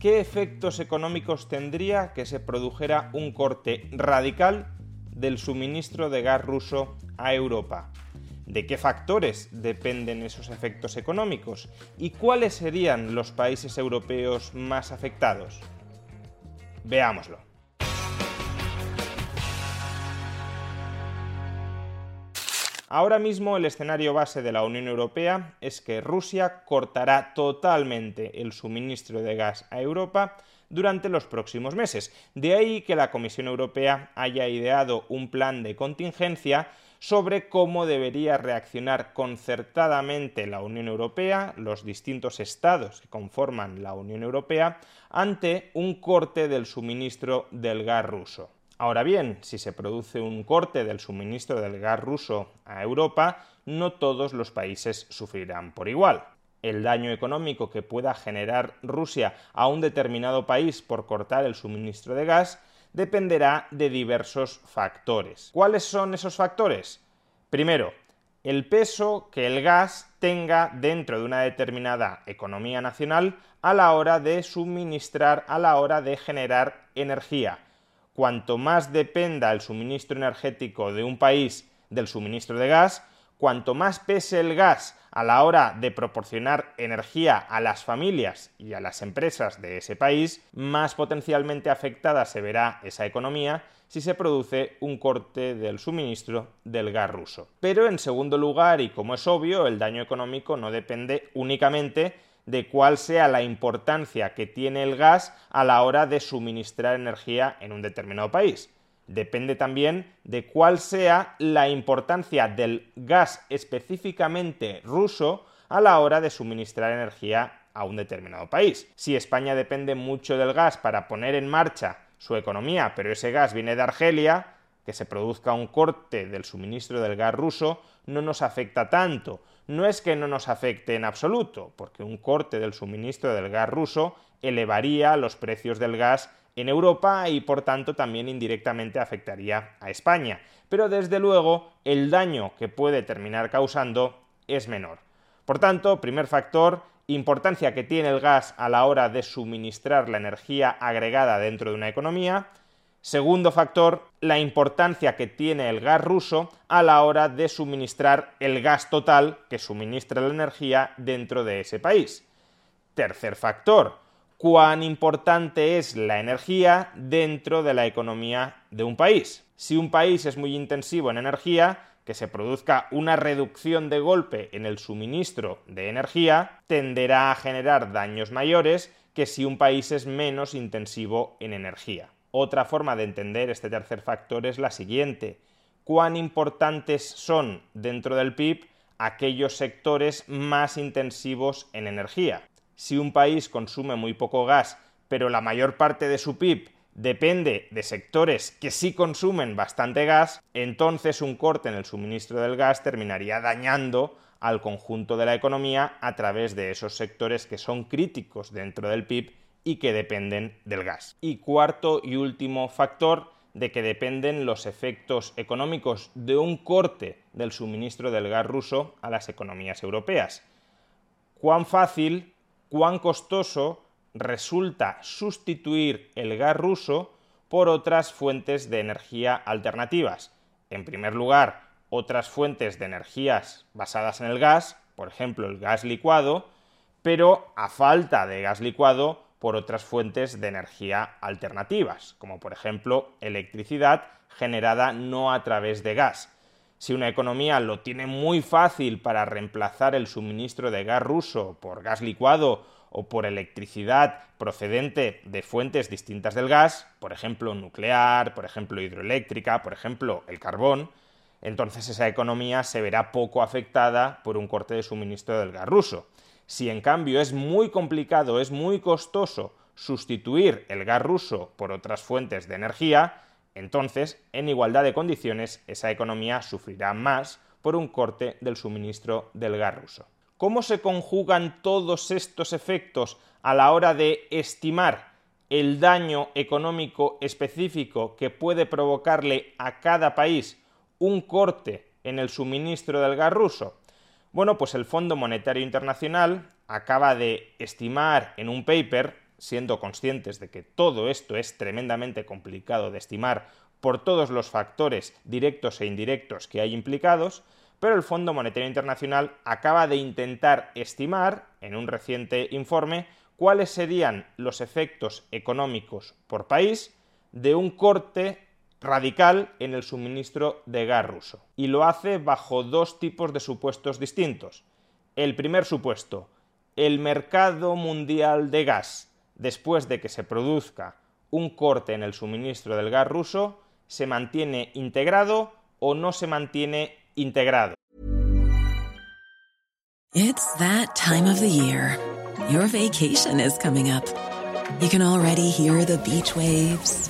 ¿Qué efectos económicos tendría que se produjera un corte radical del suministro de gas ruso a Europa? ¿De qué factores dependen esos efectos económicos? ¿Y cuáles serían los países europeos más afectados? Veámoslo. Ahora mismo el escenario base de la Unión Europea es que Rusia cortará totalmente el suministro de gas a Europa durante los próximos meses. De ahí que la Comisión Europea haya ideado un plan de contingencia sobre cómo debería reaccionar concertadamente la Unión Europea, los distintos estados que conforman la Unión Europea, ante un corte del suministro del gas ruso. Ahora bien, si se produce un corte del suministro del gas ruso a Europa, no todos los países sufrirán por igual. El daño económico que pueda generar Rusia a un determinado país por cortar el suministro de gas dependerá de diversos factores. ¿Cuáles son esos factores? Primero, el peso que el gas tenga dentro de una determinada economía nacional a la hora de suministrar, a la hora de generar energía cuanto más dependa el suministro energético de un país del suministro de gas, cuanto más pese el gas a la hora de proporcionar energía a las familias y a las empresas de ese país, más potencialmente afectada se verá esa economía si se produce un corte del suministro del gas ruso. Pero en segundo lugar, y como es obvio, el daño económico no depende únicamente de cuál sea la importancia que tiene el gas a la hora de suministrar energía en un determinado país. Depende también de cuál sea la importancia del gas específicamente ruso a la hora de suministrar energía a un determinado país. Si España depende mucho del gas para poner en marcha su economía, pero ese gas viene de Argelia, que se produzca un corte del suministro del gas ruso no nos afecta tanto. No es que no nos afecte en absoluto, porque un corte del suministro del gas ruso elevaría los precios del gas en Europa y por tanto también indirectamente afectaría a España. Pero desde luego el daño que puede terminar causando es menor. Por tanto, primer factor, importancia que tiene el gas a la hora de suministrar la energía agregada dentro de una economía. Segundo factor, la importancia que tiene el gas ruso a la hora de suministrar el gas total que suministra la energía dentro de ese país. Tercer factor, cuán importante es la energía dentro de la economía de un país. Si un país es muy intensivo en energía, que se produzca una reducción de golpe en el suministro de energía tenderá a generar daños mayores que si un país es menos intensivo en energía. Otra forma de entender este tercer factor es la siguiente. ¿Cuán importantes son dentro del PIB aquellos sectores más intensivos en energía? Si un país consume muy poco gas, pero la mayor parte de su PIB depende de sectores que sí consumen bastante gas, entonces un corte en el suministro del gas terminaría dañando al conjunto de la economía a través de esos sectores que son críticos dentro del PIB y que dependen del gas. Y cuarto y último factor de que dependen los efectos económicos de un corte del suministro del gas ruso a las economías europeas. Cuán fácil, cuán costoso resulta sustituir el gas ruso por otras fuentes de energía alternativas. En primer lugar, otras fuentes de energías basadas en el gas, por ejemplo el gas licuado, pero a falta de gas licuado, por otras fuentes de energía alternativas, como por ejemplo electricidad generada no a través de gas. Si una economía lo tiene muy fácil para reemplazar el suministro de gas ruso por gas licuado o por electricidad procedente de fuentes distintas del gas, por ejemplo nuclear, por ejemplo hidroeléctrica, por ejemplo el carbón, entonces esa economía se verá poco afectada por un corte de suministro del gas ruso. Si en cambio es muy complicado, es muy costoso sustituir el gas ruso por otras fuentes de energía, entonces, en igualdad de condiciones, esa economía sufrirá más por un corte del suministro del gas ruso. ¿Cómo se conjugan todos estos efectos a la hora de estimar el daño económico específico que puede provocarle a cada país un corte en el suministro del gas ruso? Bueno, pues el Fondo Monetario Internacional acaba de estimar en un paper, siendo conscientes de que todo esto es tremendamente complicado de estimar por todos los factores directos e indirectos que hay implicados, pero el Fondo Monetario Internacional acaba de intentar estimar, en un reciente informe, cuáles serían los efectos económicos por país de un corte radical en el suministro de gas ruso. Y lo hace bajo dos tipos de supuestos distintos. El primer supuesto, el mercado mundial de gas, después de que se produzca un corte en el suministro del gas ruso, se mantiene integrado o no se mantiene integrado. It's that time of the year. Your vacation is coming up. You can already hear the beach waves,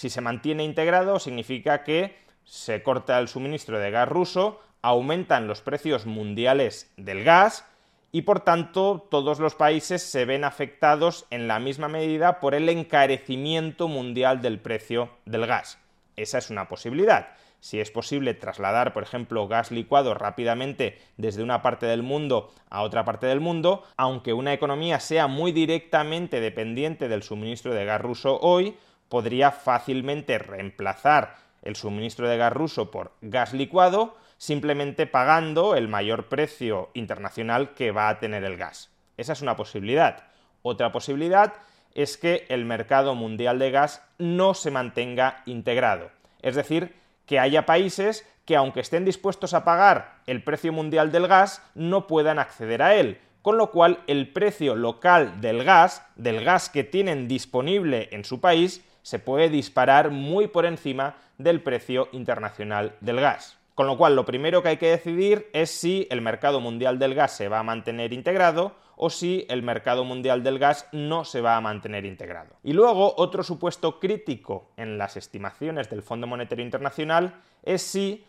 Si se mantiene integrado, significa que se corta el suministro de gas ruso, aumentan los precios mundiales del gas y por tanto todos los países se ven afectados en la misma medida por el encarecimiento mundial del precio del gas. Esa es una posibilidad. Si es posible trasladar, por ejemplo, gas licuado rápidamente desde una parte del mundo a otra parte del mundo, aunque una economía sea muy directamente dependiente del suministro de gas ruso hoy, podría fácilmente reemplazar el suministro de gas ruso por gas licuado, simplemente pagando el mayor precio internacional que va a tener el gas. Esa es una posibilidad. Otra posibilidad es que el mercado mundial de gas no se mantenga integrado. Es decir, que haya países que aunque estén dispuestos a pagar el precio mundial del gas, no puedan acceder a él, con lo cual el precio local del gas, del gas que tienen disponible en su país, se puede disparar muy por encima del precio internacional del gas. Con lo cual, lo primero que hay que decidir es si el mercado mundial del gas se va a mantener integrado o si el mercado mundial del gas no se va a mantener integrado. Y luego, otro supuesto crítico en las estimaciones del Fondo Monetario Internacional es si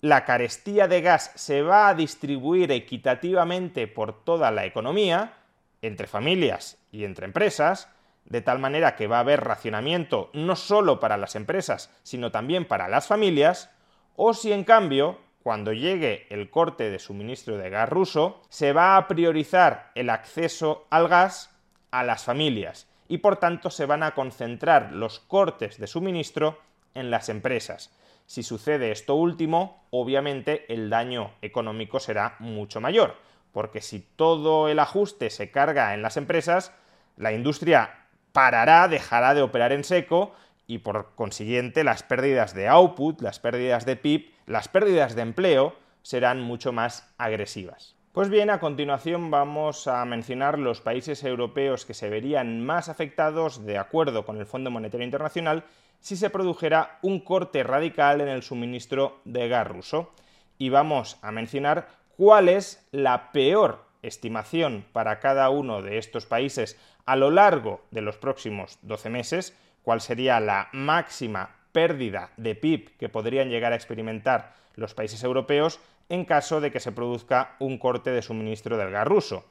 la carestía de gas se va a distribuir equitativamente por toda la economía, entre familias y entre empresas, de tal manera que va a haber racionamiento no solo para las empresas, sino también para las familias, o si en cambio, cuando llegue el corte de suministro de gas ruso, se va a priorizar el acceso al gas a las familias y por tanto se van a concentrar los cortes de suministro en las empresas. Si sucede esto último, obviamente el daño económico será mucho mayor, porque si todo el ajuste se carga en las empresas, la industria parará, dejará de operar en seco y por consiguiente las pérdidas de output, las pérdidas de PIB, las pérdidas de empleo serán mucho más agresivas. Pues bien, a continuación vamos a mencionar los países europeos que se verían más afectados, de acuerdo con el Fondo Monetario Internacional, si se produjera un corte radical en el suministro de gas ruso. Y vamos a mencionar cuál es la peor estimación para cada uno de estos países a lo largo de los próximos 12 meses, cuál sería la máxima pérdida de PIB que podrían llegar a experimentar los países europeos en caso de que se produzca un corte de suministro del gas ruso.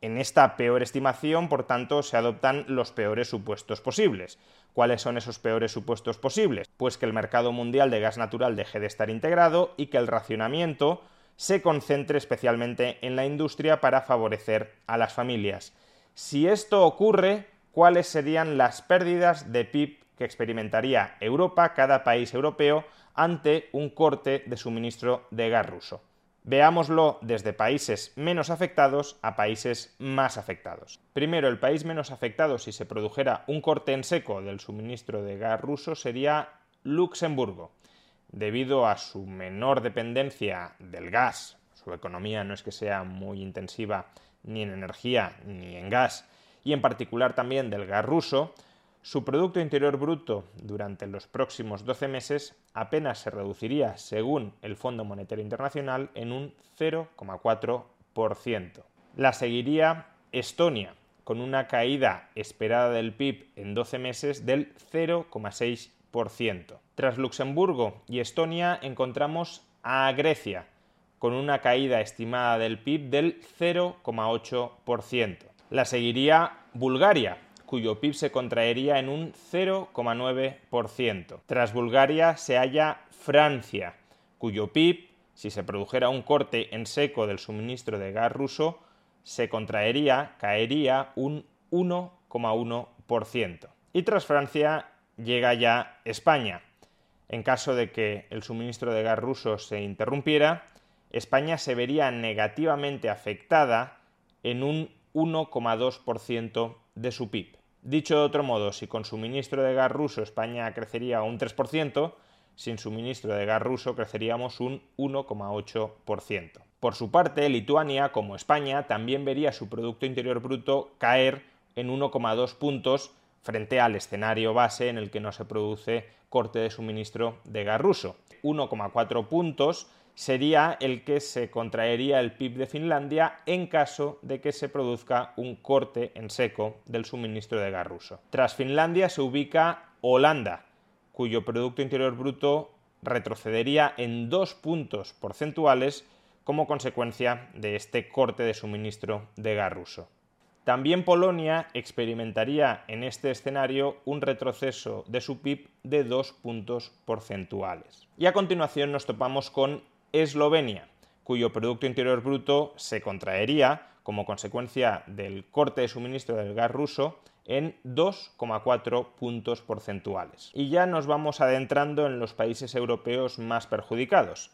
En esta peor estimación, por tanto, se adoptan los peores supuestos posibles. ¿Cuáles son esos peores supuestos posibles? Pues que el mercado mundial de gas natural deje de estar integrado y que el racionamiento se concentre especialmente en la industria para favorecer a las familias. Si esto ocurre, ¿cuáles serían las pérdidas de PIB que experimentaría Europa, cada país europeo, ante un corte de suministro de gas ruso. Veámoslo desde países menos afectados a países más afectados. Primero, el país menos afectado si se produjera un corte en seco del suministro de gas ruso sería Luxemburgo. Debido a su menor dependencia del gas, su economía no es que sea muy intensiva ni en energía ni en gas, y en particular también del gas ruso, su Producto Interior Bruto durante los próximos 12 meses apenas se reduciría, según el Fondo Monetario Internacional, en un 0,4%. La seguiría Estonia, con una caída esperada del PIB en 12 meses del 0,6%. Tras Luxemburgo y Estonia encontramos a Grecia, con una caída estimada del PIB del 0,8%. La seguiría Bulgaria, cuyo PIB se contraería en un 0,9%. Tras Bulgaria se halla Francia, cuyo PIB, si se produjera un corte en seco del suministro de gas ruso, se contraería, caería un 1,1%. Y tras Francia llega ya España. En caso de que el suministro de gas ruso se interrumpiera, España se vería negativamente afectada en un 1,2% de su PIB. Dicho de otro modo, si con suministro de gas ruso España crecería un 3%, sin suministro de gas ruso creceríamos un 1,8%. Por su parte, Lituania, como España, también vería su Producto Interior Bruto caer en 1,2 puntos frente al escenario base en el que no se produce corte de suministro de gas ruso. 1,4 puntos sería el que se contraería el PIB de Finlandia en caso de que se produzca un corte en seco del suministro de gas ruso. Tras Finlandia se ubica Holanda, cuyo Producto Interior Bruto retrocedería en dos puntos porcentuales como consecuencia de este corte de suministro de gas ruso. También Polonia experimentaría en este escenario un retroceso de su PIB de dos puntos porcentuales. Y a continuación nos topamos con Eslovenia, cuyo Producto Interior Bruto se contraería como consecuencia del corte de suministro del gas ruso en 2,4 puntos porcentuales. Y ya nos vamos adentrando en los países europeos más perjudicados.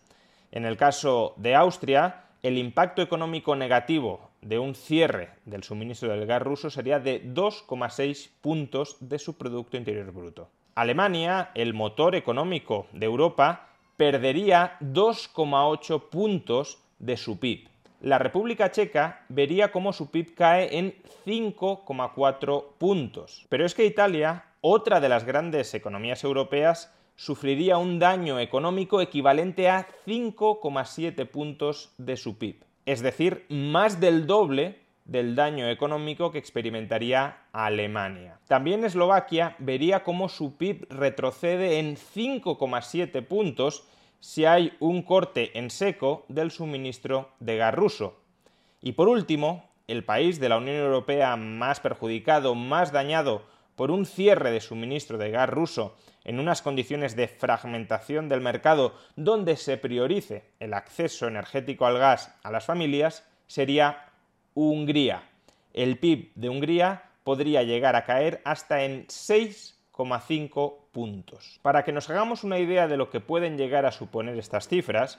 En el caso de Austria, el impacto económico negativo de un cierre del suministro del gas ruso sería de 2,6 puntos de su Producto Interior Bruto. Alemania, el motor económico de Europa, perdería 2,8 puntos de su PIB. La República Checa vería cómo su PIB cae en 5,4 puntos. Pero es que Italia, otra de las grandes economías europeas, sufriría un daño económico equivalente a 5,7 puntos de su PIB. Es decir, más del doble del daño económico que experimentaría Alemania. También Eslovaquia vería cómo su PIB retrocede en 5,7 puntos si hay un corte en seco del suministro de gas ruso. Y por último, el país de la Unión Europea más perjudicado, más dañado por un cierre de suministro de gas ruso en unas condiciones de fragmentación del mercado donde se priorice el acceso energético al gas a las familias, sería Hungría. El PIB de Hungría podría llegar a caer hasta en 6,5 puntos. Para que nos hagamos una idea de lo que pueden llegar a suponer estas cifras,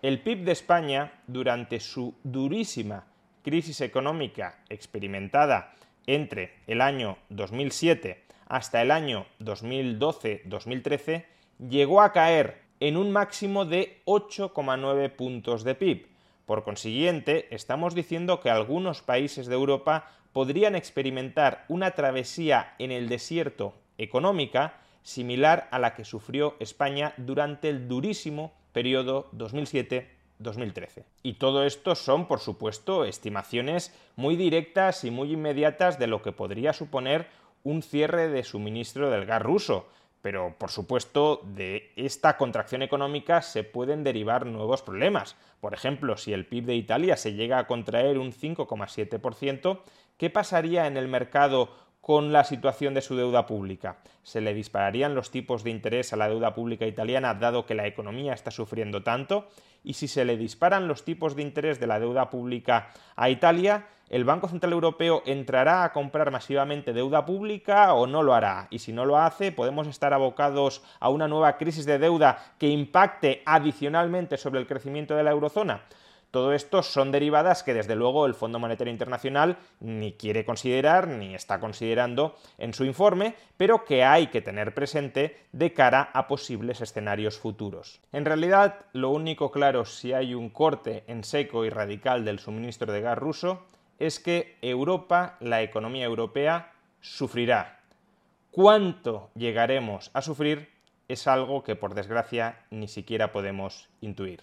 el PIB de España durante su durísima crisis económica experimentada entre el año 2007 hasta el año 2012-2013 llegó a caer en un máximo de 8,9 puntos de PIB, Por consiguiente, estamos diciendo que algunos países de Europa podrían experimentar una travesía en el desierto económica similar a la que sufrió España durante el durísimo periodo 2007-2013. Y todo esto son, por supuesto, estimaciones muy directas y muy inmediatas de lo que podría suponer un cierre de suministro del gas ruso. Pero, por supuesto, de esta contracción económica se pueden derivar nuevos problemas. Por ejemplo, si el PIB de Italia se llega a contraer un 5,7%, ¿qué pasaría en el mercado con la situación de su deuda pública. ¿Se le dispararían los tipos de interés a la deuda pública italiana dado que la economía está sufriendo tanto? Y si se le disparan los tipos de interés de la deuda pública a Italia, ¿el Banco Central Europeo entrará a comprar masivamente deuda pública o no lo hará? Y si no lo hace, ¿podemos estar abocados a una nueva crisis de deuda que impacte adicionalmente sobre el crecimiento de la eurozona? Todo esto son derivadas que desde luego el Fondo Monetario Internacional ni quiere considerar ni está considerando en su informe, pero que hay que tener presente de cara a posibles escenarios futuros. En realidad, lo único claro si hay un corte en seco y radical del suministro de gas ruso es que Europa, la economía europea, sufrirá. ¿Cuánto llegaremos a sufrir? Es algo que por desgracia ni siquiera podemos intuir.